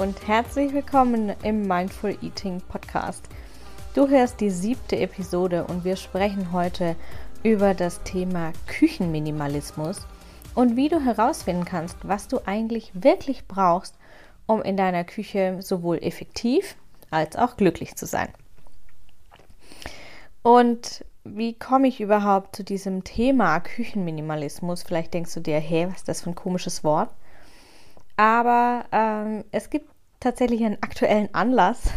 und herzlich willkommen im Mindful Eating Podcast. Du hörst die siebte Episode und wir sprechen heute über das Thema Küchenminimalismus und wie du herausfinden kannst, was du eigentlich wirklich brauchst, um in deiner Küche sowohl effektiv als auch glücklich zu sein. Und wie komme ich überhaupt zu diesem Thema Küchenminimalismus? Vielleicht denkst du dir, hey, was ist das für ein komisches Wort? Aber ähm, es gibt tatsächlich einen aktuellen Anlass,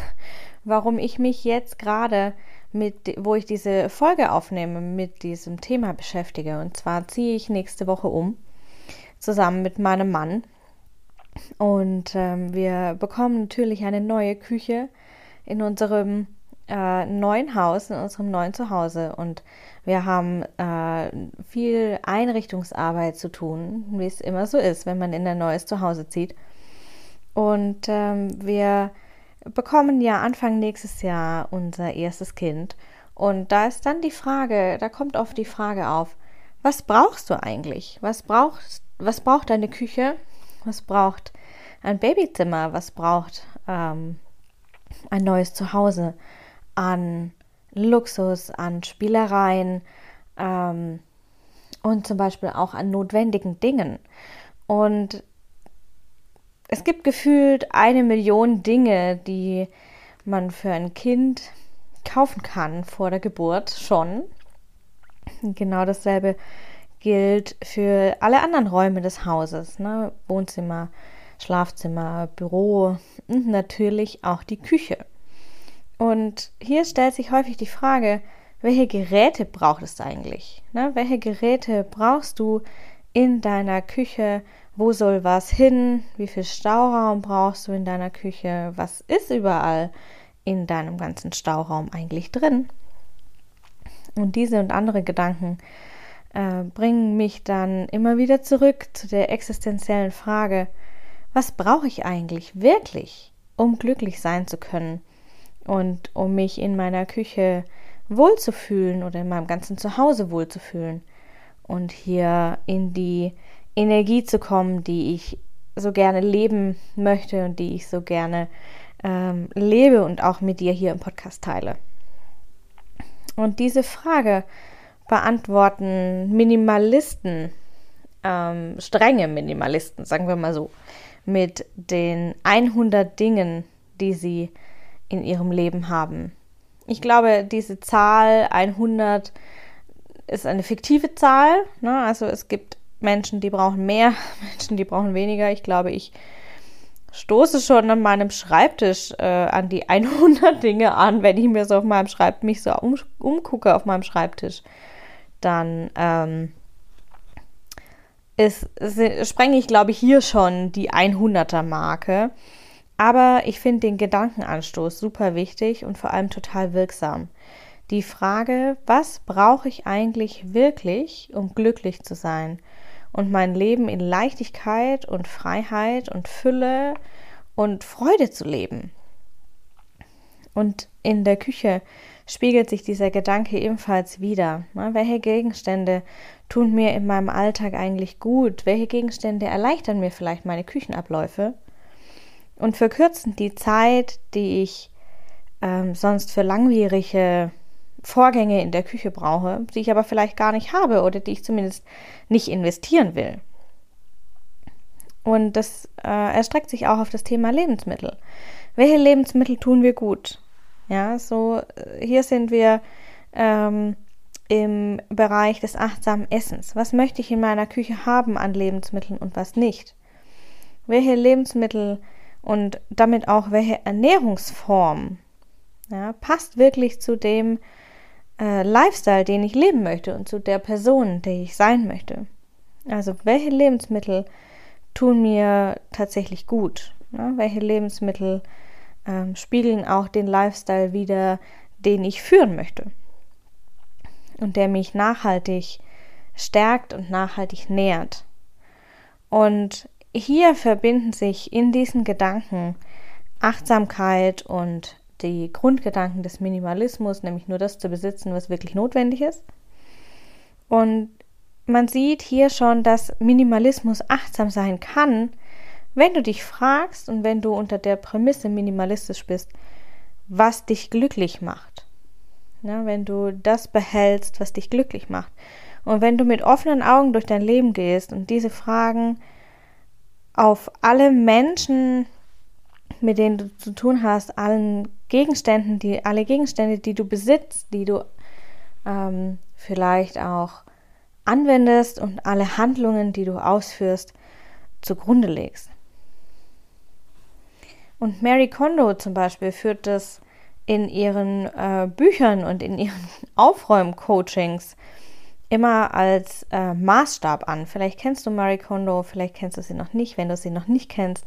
warum ich mich jetzt gerade mit, wo ich diese Folge aufnehme, mit diesem Thema beschäftige. Und zwar ziehe ich nächste Woche um, zusammen mit meinem Mann. Und ähm, wir bekommen natürlich eine neue Küche in unserem äh, neuen Haus, in unserem neuen Zuhause. Und wir haben äh, viel Einrichtungsarbeit zu tun, wie es immer so ist, wenn man in ein neues Zuhause zieht. Und ähm, wir bekommen ja Anfang nächstes Jahr unser erstes Kind. Und da ist dann die Frage, da kommt oft die Frage auf, was brauchst du eigentlich? Was braucht, was braucht deine Küche? Was braucht ein Babyzimmer? Was braucht ähm, ein neues Zuhause an Luxus, an Spielereien ähm, und zum Beispiel auch an notwendigen Dingen. Und es gibt gefühlt eine Million Dinge, die man für ein Kind kaufen kann vor der Geburt schon. Genau dasselbe gilt für alle anderen Räume des Hauses, ne? Wohnzimmer, Schlafzimmer, Büro und natürlich auch die Küche. Und hier stellt sich häufig die Frage, welche Geräte braucht es eigentlich? Ne? Welche Geräte brauchst du in deiner Küche? Wo soll was hin? Wie viel Stauraum brauchst du in deiner Küche? Was ist überall in deinem ganzen Stauraum eigentlich drin? Und diese und andere Gedanken äh, bringen mich dann immer wieder zurück zu der existenziellen Frage, was brauche ich eigentlich wirklich, um glücklich sein zu können? Und um mich in meiner Küche wohlzufühlen oder in meinem ganzen Zuhause wohlzufühlen und hier in die Energie zu kommen, die ich so gerne leben möchte und die ich so gerne ähm, lebe und auch mit dir hier im Podcast teile. Und diese Frage beantworten Minimalisten, ähm, strenge Minimalisten, sagen wir mal so, mit den 100 Dingen, die sie in ihrem Leben haben. Ich glaube, diese Zahl 100 ist eine fiktive Zahl. Ne? Also es gibt Menschen, die brauchen mehr, Menschen, die brauchen weniger. Ich glaube, ich stoße schon an meinem Schreibtisch äh, an die 100 Dinge an, wenn ich mir so auf meinem Schreibtisch mich so um, umgucke auf meinem Schreibtisch, dann ähm, ist, ist, sprenge ich, glaube ich, hier schon die 100er Marke. Aber ich finde den Gedankenanstoß super wichtig und vor allem total wirksam. Die Frage, was brauche ich eigentlich wirklich, um glücklich zu sein und mein Leben in Leichtigkeit und Freiheit und Fülle und Freude zu leben? Und in der Küche spiegelt sich dieser Gedanke ebenfalls wieder. Welche Gegenstände tun mir in meinem Alltag eigentlich gut? Welche Gegenstände erleichtern mir vielleicht meine Küchenabläufe? und verkürzen die Zeit, die ich ähm, sonst für langwierige Vorgänge in der Küche brauche, die ich aber vielleicht gar nicht habe oder die ich zumindest nicht investieren will. Und das äh, erstreckt sich auch auf das Thema Lebensmittel. Welche Lebensmittel tun wir gut? Ja, so äh, hier sind wir ähm, im Bereich des achtsamen Essens. Was möchte ich in meiner Küche haben an Lebensmitteln und was nicht? Welche Lebensmittel und damit auch welche Ernährungsform ja, passt wirklich zu dem äh, Lifestyle, den ich leben möchte und zu der Person, die ich sein möchte. Also welche Lebensmittel tun mir tatsächlich gut? Ja, welche Lebensmittel ähm, spiegeln auch den Lifestyle wider, den ich führen möchte und der mich nachhaltig stärkt und nachhaltig nährt. Und hier verbinden sich in diesen Gedanken Achtsamkeit und die Grundgedanken des Minimalismus, nämlich nur das zu besitzen, was wirklich notwendig ist. Und man sieht hier schon, dass Minimalismus achtsam sein kann, wenn du dich fragst und wenn du unter der Prämisse minimalistisch bist, was dich glücklich macht. Ja, wenn du das behältst, was dich glücklich macht. Und wenn du mit offenen Augen durch dein Leben gehst und diese Fragen auf alle Menschen, mit denen du zu tun hast, allen Gegenständen, die, alle Gegenstände, die du besitzt, die du ähm, vielleicht auch anwendest und alle Handlungen, die du ausführst, zugrunde legst. Und Mary Kondo zum Beispiel führt das in ihren äh, Büchern und in ihren Aufräumcoachings immer als äh, Maßstab an. Vielleicht kennst du Marie Kondo, vielleicht kennst du sie noch nicht. Wenn du sie noch nicht kennst,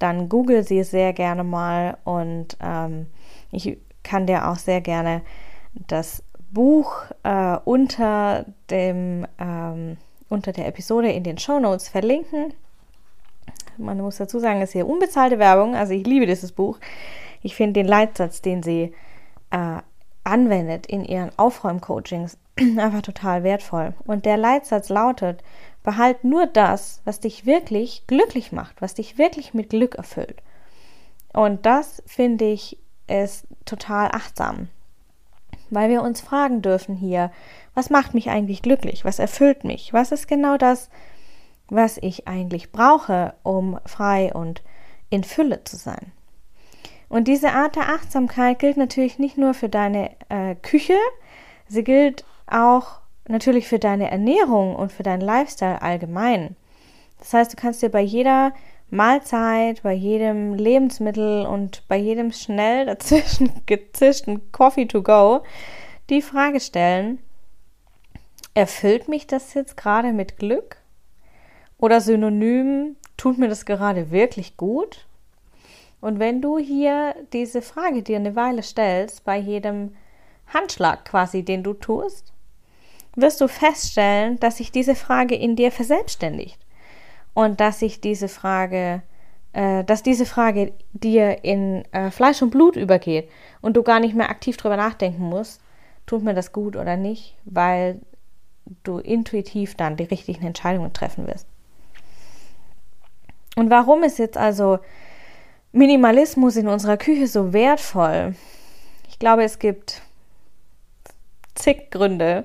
dann google sie sehr gerne mal und ähm, ich kann dir auch sehr gerne das Buch äh, unter dem ähm, unter der Episode in den Show Notes verlinken. Man muss dazu sagen, es ist hier unbezahlte Werbung. Also ich liebe dieses Buch. Ich finde den Leitsatz, den sie äh, anwendet in ihren Aufräumcoachings, einfach total wertvoll. Und der Leitsatz lautet, behalt nur das, was dich wirklich glücklich macht, was dich wirklich mit Glück erfüllt. Und das finde ich ist total achtsam, weil wir uns fragen dürfen hier, was macht mich eigentlich glücklich? Was erfüllt mich? Was ist genau das, was ich eigentlich brauche, um frei und in Fülle zu sein? Und diese Art der Achtsamkeit gilt natürlich nicht nur für deine äh, Küche, sie gilt auch natürlich für deine Ernährung und für deinen Lifestyle allgemein. Das heißt, du kannst dir bei jeder Mahlzeit, bei jedem Lebensmittel und bei jedem schnell dazwischen gezischten Coffee to go die Frage stellen, erfüllt mich das jetzt gerade mit Glück? Oder synonym, tut mir das gerade wirklich gut? Und wenn du hier diese Frage dir eine Weile stellst, bei jedem Handschlag quasi, den du tust, wirst du feststellen, dass sich diese Frage in dir verselbstständigt und dass sich diese Frage, äh, dass diese Frage dir in äh, Fleisch und Blut übergeht und du gar nicht mehr aktiv darüber nachdenken musst, tut mir das gut oder nicht, weil du intuitiv dann die richtigen Entscheidungen treffen wirst. Und warum ist jetzt also Minimalismus in unserer Küche so wertvoll? Ich glaube, es gibt zig Gründe,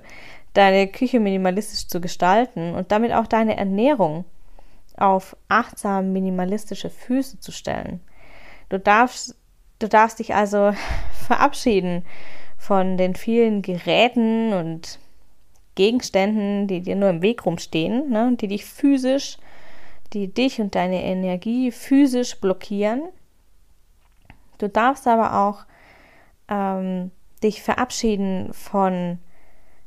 deine Küche minimalistisch zu gestalten und damit auch deine Ernährung auf achtsam minimalistische Füße zu stellen. Du darfst, du darfst dich also verabschieden von den vielen Geräten und Gegenständen, die dir nur im Weg rumstehen, ne, die dich physisch die dich und deine Energie physisch blockieren. Du darfst aber auch ähm, dich verabschieden von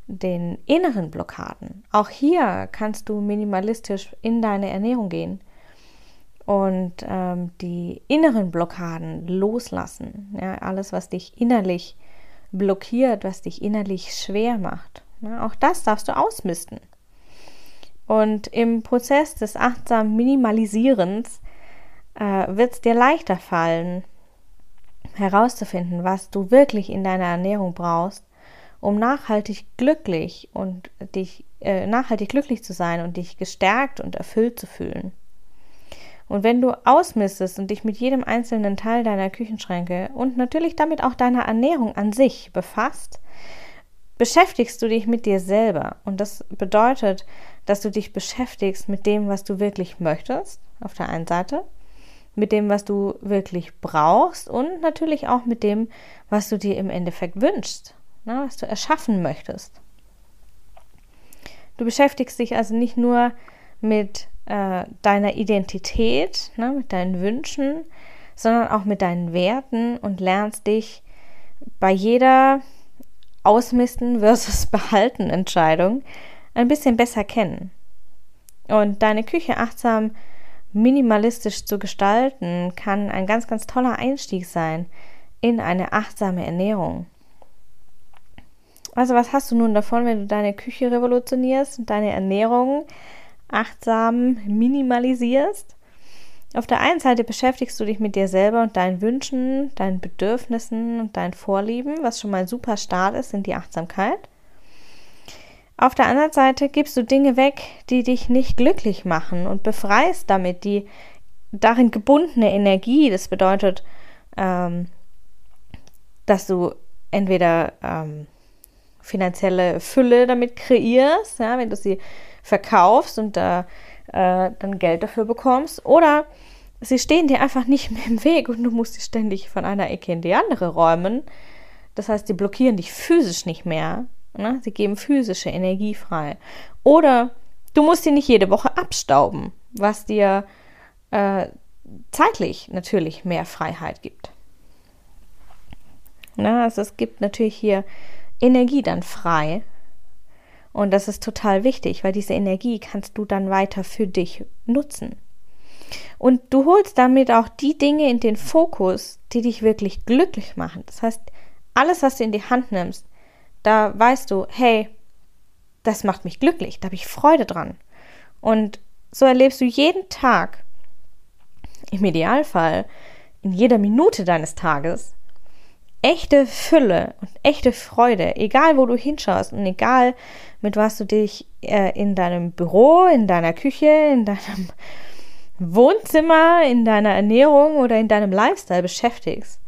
den inneren Blockaden. Auch hier kannst du minimalistisch in deine Ernährung gehen und ähm, die inneren Blockaden loslassen. Ja, alles, was dich innerlich blockiert, was dich innerlich schwer macht. Ja, auch das darfst du ausmisten. Und im Prozess des achtsamen Minimalisierens äh, wird es dir leichter fallen, herauszufinden, was du wirklich in deiner Ernährung brauchst, um nachhaltig glücklich und dich äh, nachhaltig glücklich zu sein und dich gestärkt und erfüllt zu fühlen. Und wenn du ausmistest und dich mit jedem einzelnen Teil deiner Küchenschränke und natürlich damit auch deiner Ernährung an sich befasst, beschäftigst du dich mit dir selber. Und das bedeutet, dass du dich beschäftigst mit dem, was du wirklich möchtest, auf der einen Seite, mit dem, was du wirklich brauchst und natürlich auch mit dem, was du dir im Endeffekt wünschst, ne, was du erschaffen möchtest. Du beschäftigst dich also nicht nur mit äh, deiner Identität, ne, mit deinen Wünschen, sondern auch mit deinen Werten und lernst dich bei jeder Ausmisten versus Behalten Entscheidung ein bisschen besser kennen. Und deine Küche achtsam minimalistisch zu gestalten, kann ein ganz, ganz toller Einstieg sein in eine achtsame Ernährung. Also was hast du nun davon, wenn du deine Küche revolutionierst und deine Ernährung achtsam minimalisierst? Auf der einen Seite beschäftigst du dich mit dir selber und deinen Wünschen, deinen Bedürfnissen und deinen Vorlieben, was schon mal ein super Start ist in die Achtsamkeit. Auf der anderen Seite gibst du Dinge weg, die dich nicht glücklich machen und befreist damit die darin gebundene Energie. Das bedeutet, ähm, dass du entweder ähm, finanzielle Fülle damit kreierst, ja, wenn du sie verkaufst und da äh, dann Geld dafür bekommst, oder sie stehen dir einfach nicht mehr im Weg und du musst sie ständig von einer Ecke in die andere räumen. Das heißt, die blockieren dich physisch nicht mehr. Ne? Sie geben physische Energie frei. Oder du musst sie nicht jede Woche abstauben, was dir äh, zeitlich natürlich mehr Freiheit gibt. Na, also es gibt natürlich hier Energie dann frei. Und das ist total wichtig, weil diese Energie kannst du dann weiter für dich nutzen. Und du holst damit auch die Dinge in den Fokus, die dich wirklich glücklich machen. Das heißt, alles, was du in die Hand nimmst, da weißt du, hey, das macht mich glücklich, da habe ich Freude dran. Und so erlebst du jeden Tag, im Idealfall, in jeder Minute deines Tages, echte Fülle und echte Freude, egal wo du hinschaust und egal mit was du dich äh, in deinem Büro, in deiner Küche, in deinem Wohnzimmer, in deiner Ernährung oder in deinem Lifestyle beschäftigst,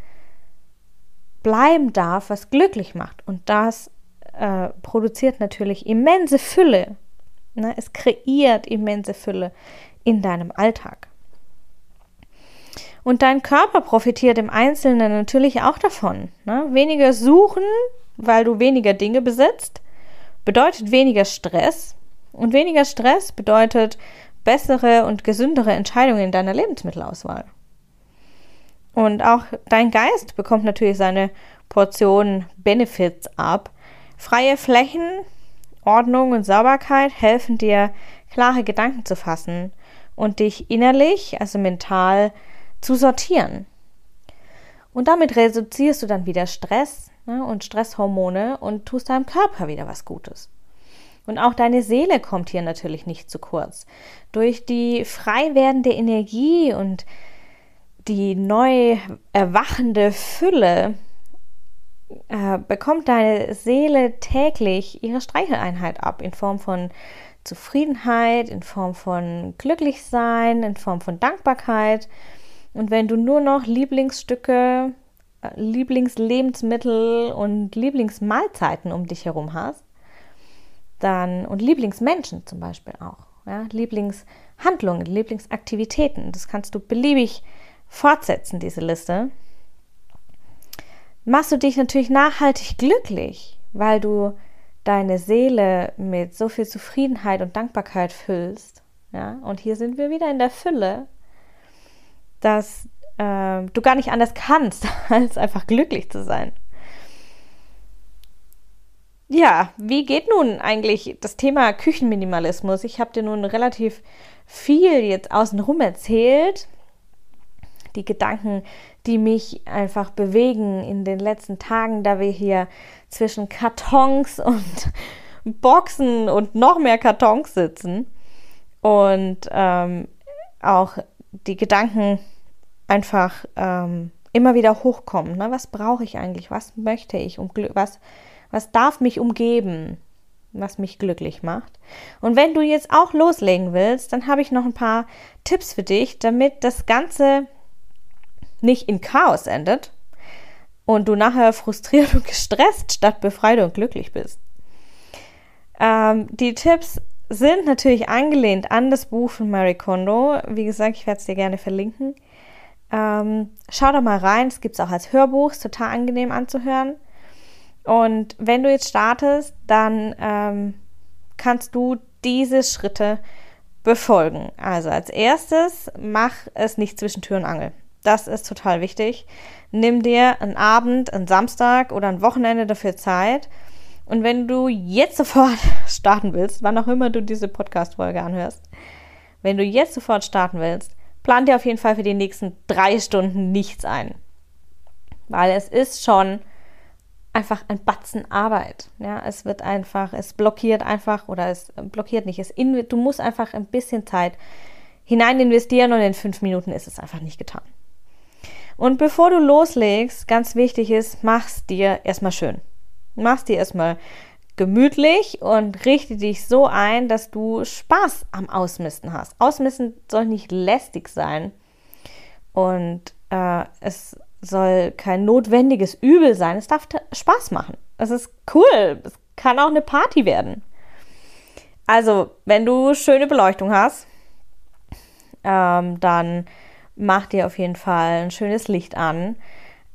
bleiben darf, was glücklich macht. Und das äh, produziert natürlich immense Fülle. Ne? Es kreiert immense Fülle in deinem Alltag. Und dein Körper profitiert im Einzelnen natürlich auch davon. Ne? Weniger suchen, weil du weniger Dinge besitzt, bedeutet weniger Stress. Und weniger Stress bedeutet bessere und gesündere Entscheidungen in deiner Lebensmittelauswahl. Und auch dein Geist bekommt natürlich seine Portion Benefits ab. Freie Flächen, Ordnung und Sauberkeit helfen dir, klare Gedanken zu fassen und dich innerlich, also mental, zu sortieren. Und damit reduzierst du dann wieder Stress ne, und Stresshormone und tust deinem Körper wieder was Gutes. Und auch deine Seele kommt hier natürlich nicht zu kurz. Durch die frei werdende Energie und die neu erwachende Fülle äh, bekommt deine Seele täglich ihre Streicheleinheit ab in Form von Zufriedenheit, in Form von Glücklichsein, in Form von Dankbarkeit und wenn du nur noch Lieblingsstücke, äh, Lieblingslebensmittel und Lieblingsmahlzeiten um dich herum hast, dann und Lieblingsmenschen zum Beispiel auch, ja, Lieblingshandlungen, Lieblingsaktivitäten, das kannst du beliebig fortsetzen, diese Liste, machst du dich natürlich nachhaltig glücklich, weil du deine Seele mit so viel Zufriedenheit und Dankbarkeit füllst. Ja, und hier sind wir wieder in der Fülle dass äh, du gar nicht anders kannst, als einfach glücklich zu sein. Ja, wie geht nun eigentlich das Thema Küchenminimalismus? Ich habe dir nun relativ viel jetzt außenrum erzählt. Die Gedanken, die mich einfach bewegen in den letzten Tagen, da wir hier zwischen Kartons und Boxen und noch mehr Kartons sitzen. Und ähm, auch die Gedanken einfach ähm, immer wieder hochkommen. Ne? Was brauche ich eigentlich? Was möchte ich? Um was, was darf mich umgeben? Was mich glücklich macht. Und wenn du jetzt auch loslegen willst, dann habe ich noch ein paar Tipps für dich, damit das Ganze nicht in Chaos endet und du nachher frustriert und gestresst statt befreit und glücklich bist. Ähm, die Tipps sind natürlich angelehnt an das Buch von Mary Kondo. Wie gesagt, ich werde es dir gerne verlinken. Ähm, schau doch mal rein, es gibt es auch als Hörbuch, ist total angenehm anzuhören. Und wenn du jetzt startest, dann ähm, kannst du diese Schritte befolgen. Also als erstes, mach es nicht zwischen Tür und Angel. Das ist total wichtig. Nimm dir einen Abend, einen Samstag oder ein Wochenende dafür Zeit und wenn du jetzt sofort starten willst, wann auch immer du diese Podcast-Folge anhörst, wenn du jetzt sofort starten willst, plan dir auf jeden Fall für die nächsten drei Stunden nichts ein. Weil es ist schon einfach ein Batzen Arbeit. Ja, es wird einfach, es blockiert einfach oder es blockiert nicht. Es in, du musst einfach ein bisschen Zeit hinein investieren und in fünf Minuten ist es einfach nicht getan. Und bevor du loslegst, ganz wichtig ist, mach's dir erstmal schön. Mach's dir erstmal gemütlich und richte dich so ein, dass du Spaß am Ausmisten hast. Ausmisten soll nicht lästig sein und äh, es soll kein notwendiges Übel sein. Es darf Spaß machen. Es ist cool. Es kann auch eine Party werden. Also, wenn du schöne Beleuchtung hast, ähm, dann mach dir auf jeden Fall ein schönes Licht an.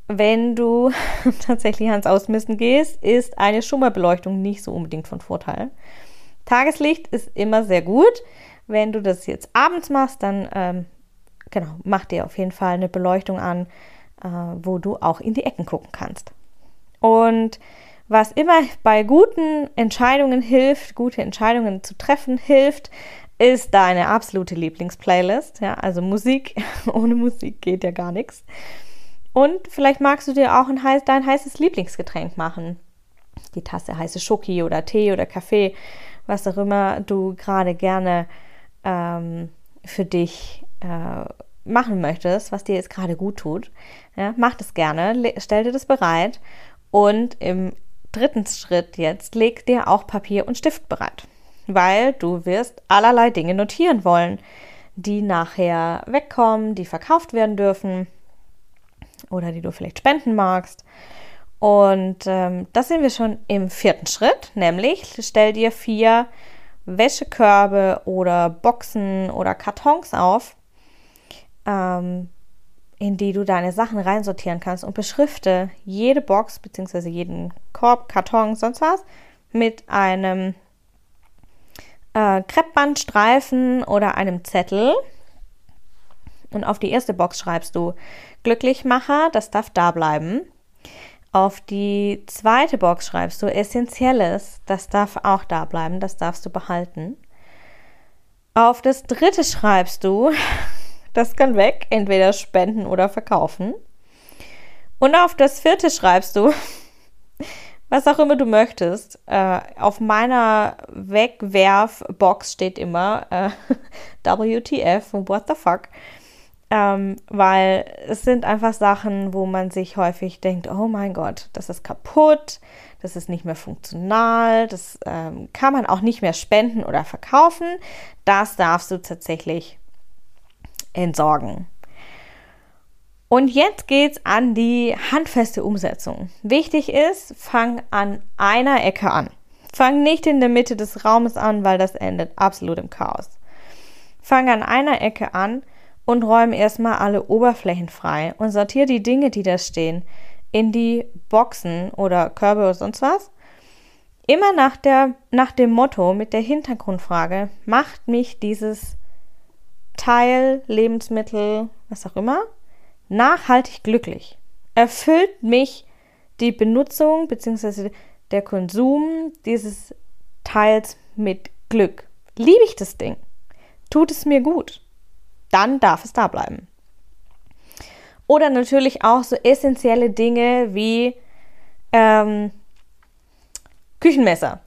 Wenn du tatsächlich ans Ausmisten gehst, ist eine Schummerbeleuchtung nicht so unbedingt von Vorteil. Tageslicht ist immer sehr gut. Wenn du das jetzt abends machst, dann ähm, genau, mach dir auf jeden Fall eine Beleuchtung an, äh, wo du auch in die Ecken gucken kannst. Und was immer bei guten Entscheidungen hilft, gute Entscheidungen zu treffen hilft, ist deine absolute Lieblingsplaylist. Ja, also Musik, ohne Musik geht ja gar nichts. Und vielleicht magst du dir auch ein heiß, dein heißes Lieblingsgetränk machen. Die Tasse heiße Schoki oder Tee oder Kaffee, was auch immer du gerade gerne ähm, für dich äh, machen möchtest, was dir jetzt gerade gut tut. Ja, mach das gerne, stell dir das bereit und im dritten Schritt jetzt leg dir auch Papier und Stift bereit weil du wirst allerlei Dinge notieren wollen, die nachher wegkommen, die verkauft werden dürfen oder die du vielleicht spenden magst. Und ähm, das sehen wir schon im vierten Schritt, nämlich stell dir vier Wäschekörbe oder Boxen oder Kartons auf, ähm, in die du deine Sachen reinsortieren kannst und beschrifte jede Box bzw. jeden Korb, Karton, sonst was mit einem äh, Kreppbandstreifen oder einem Zettel. Und auf die erste Box schreibst du Glücklichmacher, das darf da bleiben. Auf die zweite Box schreibst du Essentielles, das darf auch da bleiben, das darfst du behalten. Auf das dritte schreibst du, das kann weg, entweder spenden oder verkaufen. Und auf das vierte schreibst du, was auch immer du möchtest. Äh, auf meiner Wegwerfbox steht immer äh, WTF und What the fuck. Ähm, weil es sind einfach Sachen, wo man sich häufig denkt, oh mein Gott, das ist kaputt, das ist nicht mehr funktional, das ähm, kann man auch nicht mehr spenden oder verkaufen. Das darfst du tatsächlich entsorgen. Und jetzt geht's an die handfeste Umsetzung. Wichtig ist, fang an einer Ecke an. Fang nicht in der Mitte des Raumes an, weil das endet absolut im Chaos. Fang an einer Ecke an und räume erstmal alle Oberflächen frei und sortiere die Dinge, die da stehen, in die Boxen oder Körbe oder sonst was. Immer nach, der, nach dem Motto mit der Hintergrundfrage, macht mich dieses Teil, Lebensmittel, was auch immer, nachhaltig glücklich? Erfüllt mich die Benutzung bzw. der Konsum dieses Teils mit Glück? Liebe ich das Ding? Tut es mir gut? Dann darf es da bleiben. Oder natürlich auch so essentielle Dinge wie ähm, Küchenmesser,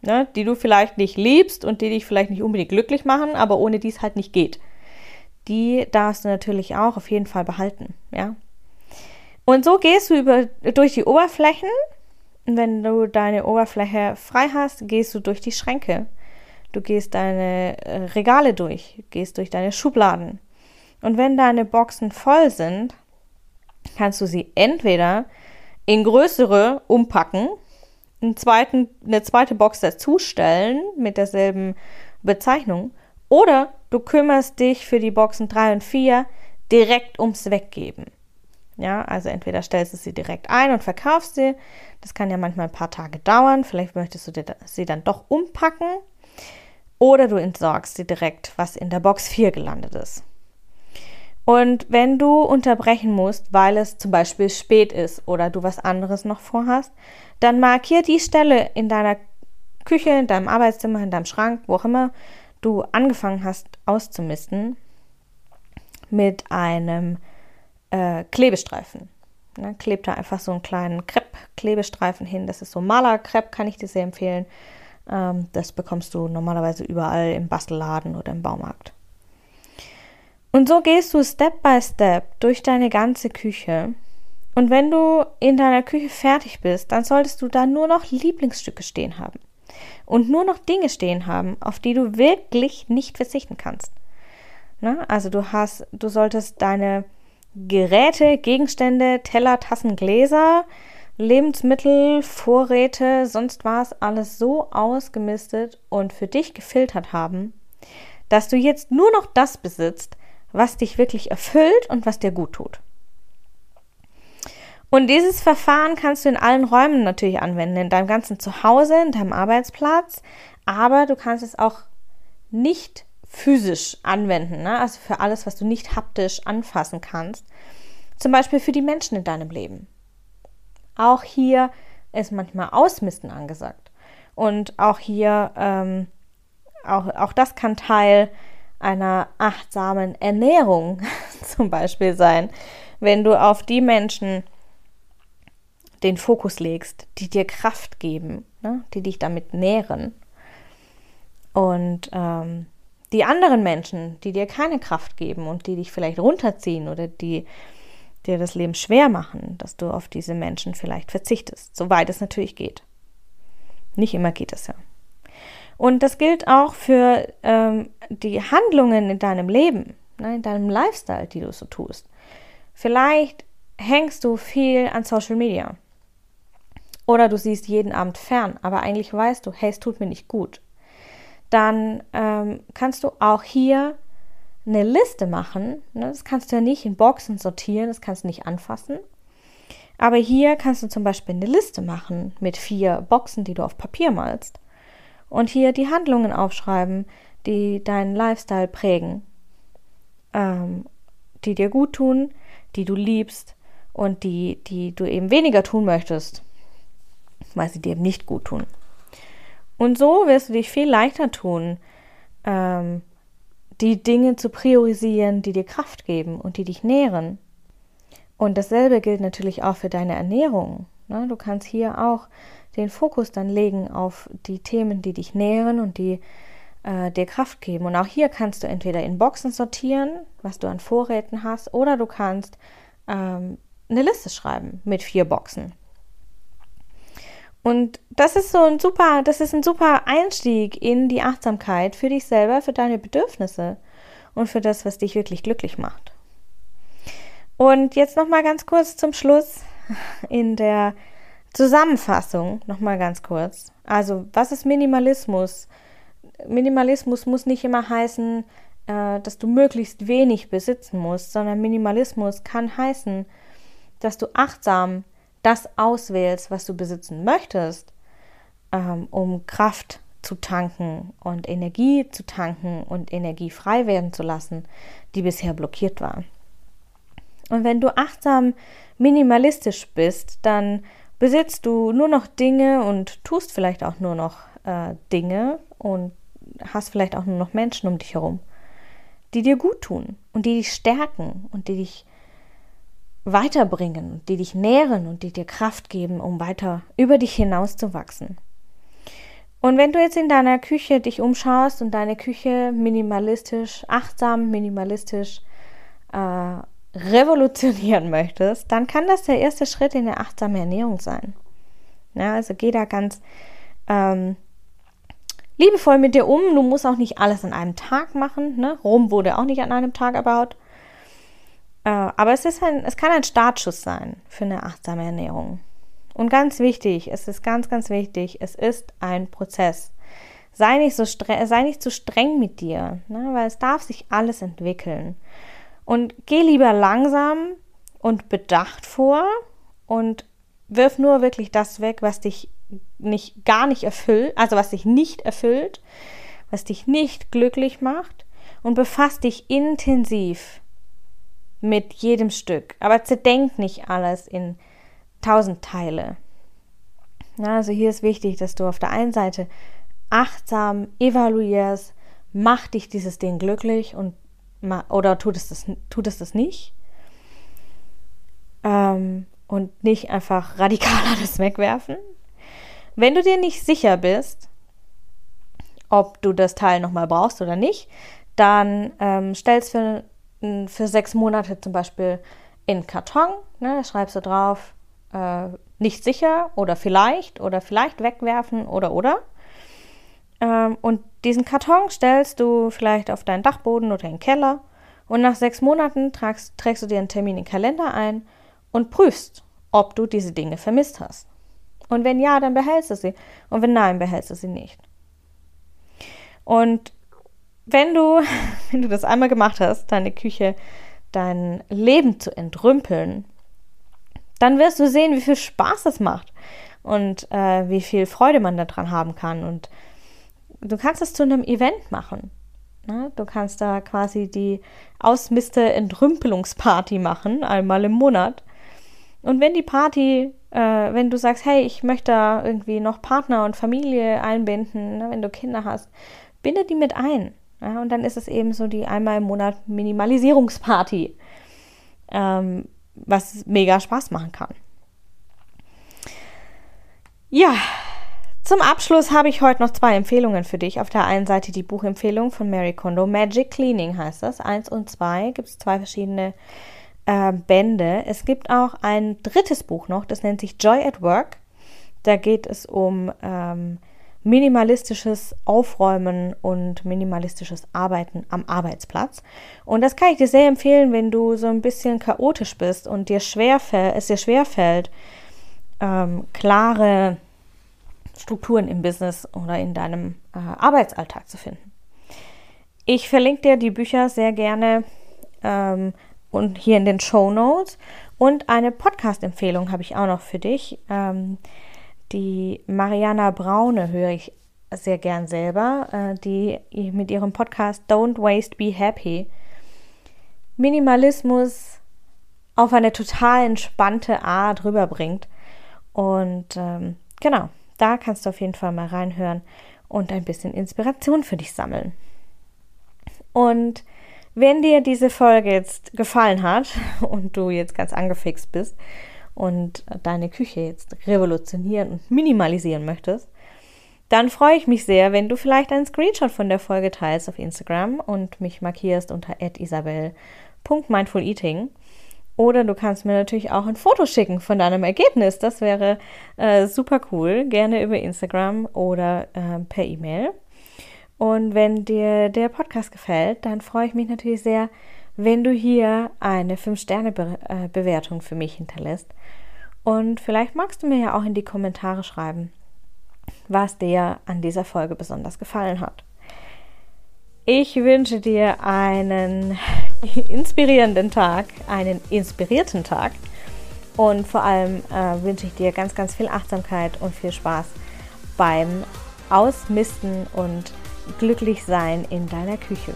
ne, die du vielleicht nicht liebst und die dich vielleicht nicht unbedingt glücklich machen, aber ohne die es halt nicht geht die darfst du natürlich auch auf jeden Fall behalten, ja. Und so gehst du über, durch die Oberflächen. Und wenn du deine Oberfläche frei hast, gehst du durch die Schränke. Du gehst deine äh, Regale durch, gehst durch deine Schubladen. Und wenn deine Boxen voll sind, kannst du sie entweder in größere umpacken, zweiten, eine zweite Box dazustellen mit derselben Bezeichnung oder du kümmerst dich für die Boxen 3 und 4 direkt ums Weggeben. Ja, also entweder stellst du sie direkt ein und verkaufst sie. Das kann ja manchmal ein paar Tage dauern. Vielleicht möchtest du sie dann doch umpacken. Oder du entsorgst sie direkt, was in der Box 4 gelandet ist. Und wenn du unterbrechen musst, weil es zum Beispiel spät ist oder du was anderes noch vorhast, dann markier die Stelle in deiner Küche, in deinem Arbeitszimmer, in deinem Schrank, wo auch immer, du angefangen hast auszumisten mit einem äh, Klebestreifen. Ne, klebt da einfach so einen kleinen Krepp-Klebestreifen hin. Das ist so Malerkrepp, kann ich dir sehr empfehlen. Ähm, das bekommst du normalerweise überall im Bastelladen oder im Baumarkt. Und so gehst du Step by Step durch deine ganze Küche. Und wenn du in deiner Küche fertig bist, dann solltest du da nur noch Lieblingsstücke stehen haben. Und nur noch Dinge stehen haben, auf die du wirklich nicht verzichten kannst. Ne? Also du hast, du solltest deine Geräte, Gegenstände, Teller, Tassen, Gläser, Lebensmittel, Vorräte, sonst was, alles so ausgemistet und für dich gefiltert haben, dass du jetzt nur noch das besitzt, was dich wirklich erfüllt und was dir gut tut. Und dieses Verfahren kannst du in allen Räumen natürlich anwenden, in deinem ganzen Zuhause, in deinem Arbeitsplatz, aber du kannst es auch nicht physisch anwenden, ne? also für alles, was du nicht haptisch anfassen kannst. Zum Beispiel für die Menschen in deinem Leben. Auch hier ist manchmal Ausmisten angesagt. Und auch hier, ähm, auch, auch das kann Teil einer achtsamen Ernährung zum Beispiel sein, wenn du auf die Menschen den Fokus legst, die dir Kraft geben, ne, die dich damit nähren. Und ähm, die anderen Menschen, die dir keine Kraft geben und die dich vielleicht runterziehen oder die dir das Leben schwer machen, dass du auf diese Menschen vielleicht verzichtest, soweit es natürlich geht. Nicht immer geht es ja. Und das gilt auch für ähm, die Handlungen in deinem Leben, ne, in deinem Lifestyle, die du so tust. Vielleicht hängst du viel an Social Media. Oder du siehst jeden Abend fern, aber eigentlich weißt du, hey, es tut mir nicht gut. Dann ähm, kannst du auch hier eine Liste machen. Ne? Das kannst du ja nicht in Boxen sortieren, das kannst du nicht anfassen. Aber hier kannst du zum Beispiel eine Liste machen mit vier Boxen, die du auf Papier malst und hier die Handlungen aufschreiben, die deinen Lifestyle prägen, ähm, die dir gut tun, die du liebst und die, die du eben weniger tun möchtest, weil sie dir eben nicht gut tun. Und so wirst du dich viel leichter tun, ähm, die Dinge zu priorisieren, die dir Kraft geben und die dich nähren. Und dasselbe gilt natürlich auch für deine Ernährung. Ne? Du kannst hier auch den Fokus dann legen auf die Themen, die dich nähren und die äh, dir Kraft geben. Und auch hier kannst du entweder in Boxen sortieren, was du an Vorräten hast, oder du kannst ähm, eine Liste schreiben mit vier Boxen. Und das ist so ein super, das ist ein super Einstieg in die Achtsamkeit für dich selber, für deine Bedürfnisse und für das, was dich wirklich glücklich macht. Und jetzt noch mal ganz kurz zum Schluss in der Zusammenfassung nochmal ganz kurz. Also, was ist Minimalismus? Minimalismus muss nicht immer heißen, äh, dass du möglichst wenig besitzen musst, sondern Minimalismus kann heißen, dass du achtsam das auswählst, was du besitzen möchtest, ähm, um Kraft zu tanken und Energie zu tanken und Energie frei werden zu lassen, die bisher blockiert war. Und wenn du achtsam minimalistisch bist, dann besitzt du nur noch Dinge und tust vielleicht auch nur noch äh, Dinge und hast vielleicht auch nur noch Menschen um dich herum, die dir gut tun und die dich stärken und die dich weiterbringen, die dich nähren und die dir Kraft geben, um weiter über dich hinaus zu wachsen. Und wenn du jetzt in deiner Küche dich umschaust und deine Küche minimalistisch, achtsam, minimalistisch äh, revolutionieren möchtest, dann kann das der erste Schritt in der achtsamen Ernährung sein. Ja, also geh da ganz ähm, liebevoll mit dir um. Du musst auch nicht alles an einem Tag machen. Ne? Rom wurde auch nicht an einem Tag erbaut. Aber es, ist ein, es kann ein Startschuss sein für eine achtsame Ernährung. Und ganz wichtig, es ist ganz, ganz wichtig, es ist ein Prozess. Sei nicht, so streng, sei nicht zu streng mit dir, ne? weil es darf sich alles entwickeln. Und geh lieber langsam und bedacht vor und wirf nur wirklich das weg, was dich nicht gar nicht erfüllt, also was dich nicht erfüllt, was dich nicht glücklich macht und befass dich intensiv mit jedem Stück. Aber zerdenk nicht alles in tausend Teile. also hier ist wichtig, dass du auf der einen Seite achtsam evaluierst, macht dich dieses Ding glücklich und oder tut es das, tut es das nicht? Ähm, und nicht einfach radikal alles wegwerfen. Wenn du dir nicht sicher bist, ob du das Teil nochmal brauchst oder nicht, dann ähm, stellst für, für sechs Monate zum Beispiel in Karton, ne, schreibst du drauf, äh, nicht sicher oder vielleicht oder vielleicht wegwerfen oder oder. Ähm, und diesen Karton stellst du vielleicht auf deinen Dachboden oder in den Keller und nach sechs Monaten tragst, trägst du dir einen Termin in den Kalender ein und prüfst, ob du diese Dinge vermisst hast. Und wenn ja, dann behältst du sie. Und wenn nein, behältst du sie nicht. Und wenn du, wenn du das einmal gemacht hast, deine Küche, dein Leben zu entrümpeln, dann wirst du sehen, wie viel Spaß das macht und äh, wie viel Freude man daran haben kann. Und du kannst es zu einem Event machen. Ne? Du kannst da quasi die Ausmiste-Entrümpelungsparty machen, einmal im Monat. Und wenn die Party, äh, wenn du sagst, hey, ich möchte da irgendwie noch Partner und Familie einbinden, ne? wenn du Kinder hast, binde die mit ein. Ja? Und dann ist es eben so die einmal im Monat Minimalisierungsparty. Ähm, was mega Spaß machen kann. Ja, zum Abschluss habe ich heute noch zwei Empfehlungen für dich. Auf der einen Seite die Buchempfehlung von Mary Kondo, Magic Cleaning heißt das. Eins und zwei gibt es zwei verschiedene äh, Bände. Es gibt auch ein drittes Buch noch, das nennt sich Joy at Work. Da geht es um ähm, minimalistisches Aufräumen und minimalistisches Arbeiten am Arbeitsplatz. Und das kann ich dir sehr empfehlen, wenn du so ein bisschen chaotisch bist und dir es dir schwerfällt, ähm, klare Strukturen im Business oder in deinem äh, Arbeitsalltag zu finden. Ich verlinke dir die Bücher sehr gerne ähm, und hier in den Show Notes. Und eine Podcast-Empfehlung habe ich auch noch für dich. Ähm, die Mariana Braune höre ich sehr gern selber, äh, die mit ihrem Podcast Don't Waste, Be Happy Minimalismus auf eine total entspannte Art rüberbringt. Und ähm, genau, da kannst du auf jeden Fall mal reinhören und ein bisschen Inspiration für dich sammeln. Und wenn dir diese Folge jetzt gefallen hat und du jetzt ganz angefixt bist und deine Küche jetzt revolutionieren und minimalisieren möchtest, dann freue ich mich sehr, wenn du vielleicht einen Screenshot von der Folge teilst auf Instagram und mich markierst unter isabel.mindfuleating. Oder du kannst mir natürlich auch ein Foto schicken von deinem Ergebnis. Das wäre äh, super cool. Gerne über Instagram oder äh, per E-Mail. Und wenn dir der Podcast gefällt, dann freue ich mich natürlich sehr, wenn du hier eine 5-Sterne-Bewertung äh, für mich hinterlässt. Und vielleicht magst du mir ja auch in die Kommentare schreiben, was dir an dieser Folge besonders gefallen hat. Ich wünsche dir einen inspirierenden Tag, einen inspirierten Tag und vor allem äh, wünsche ich dir ganz, ganz viel Achtsamkeit und viel Spaß beim Ausmisten und Glücklichsein in deiner Küche.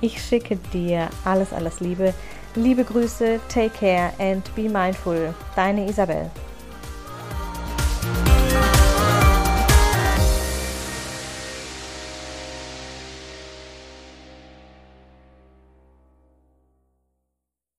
Ich schicke dir alles, alles Liebe. Liebe Grüße, take care and be mindful. Deine Isabel.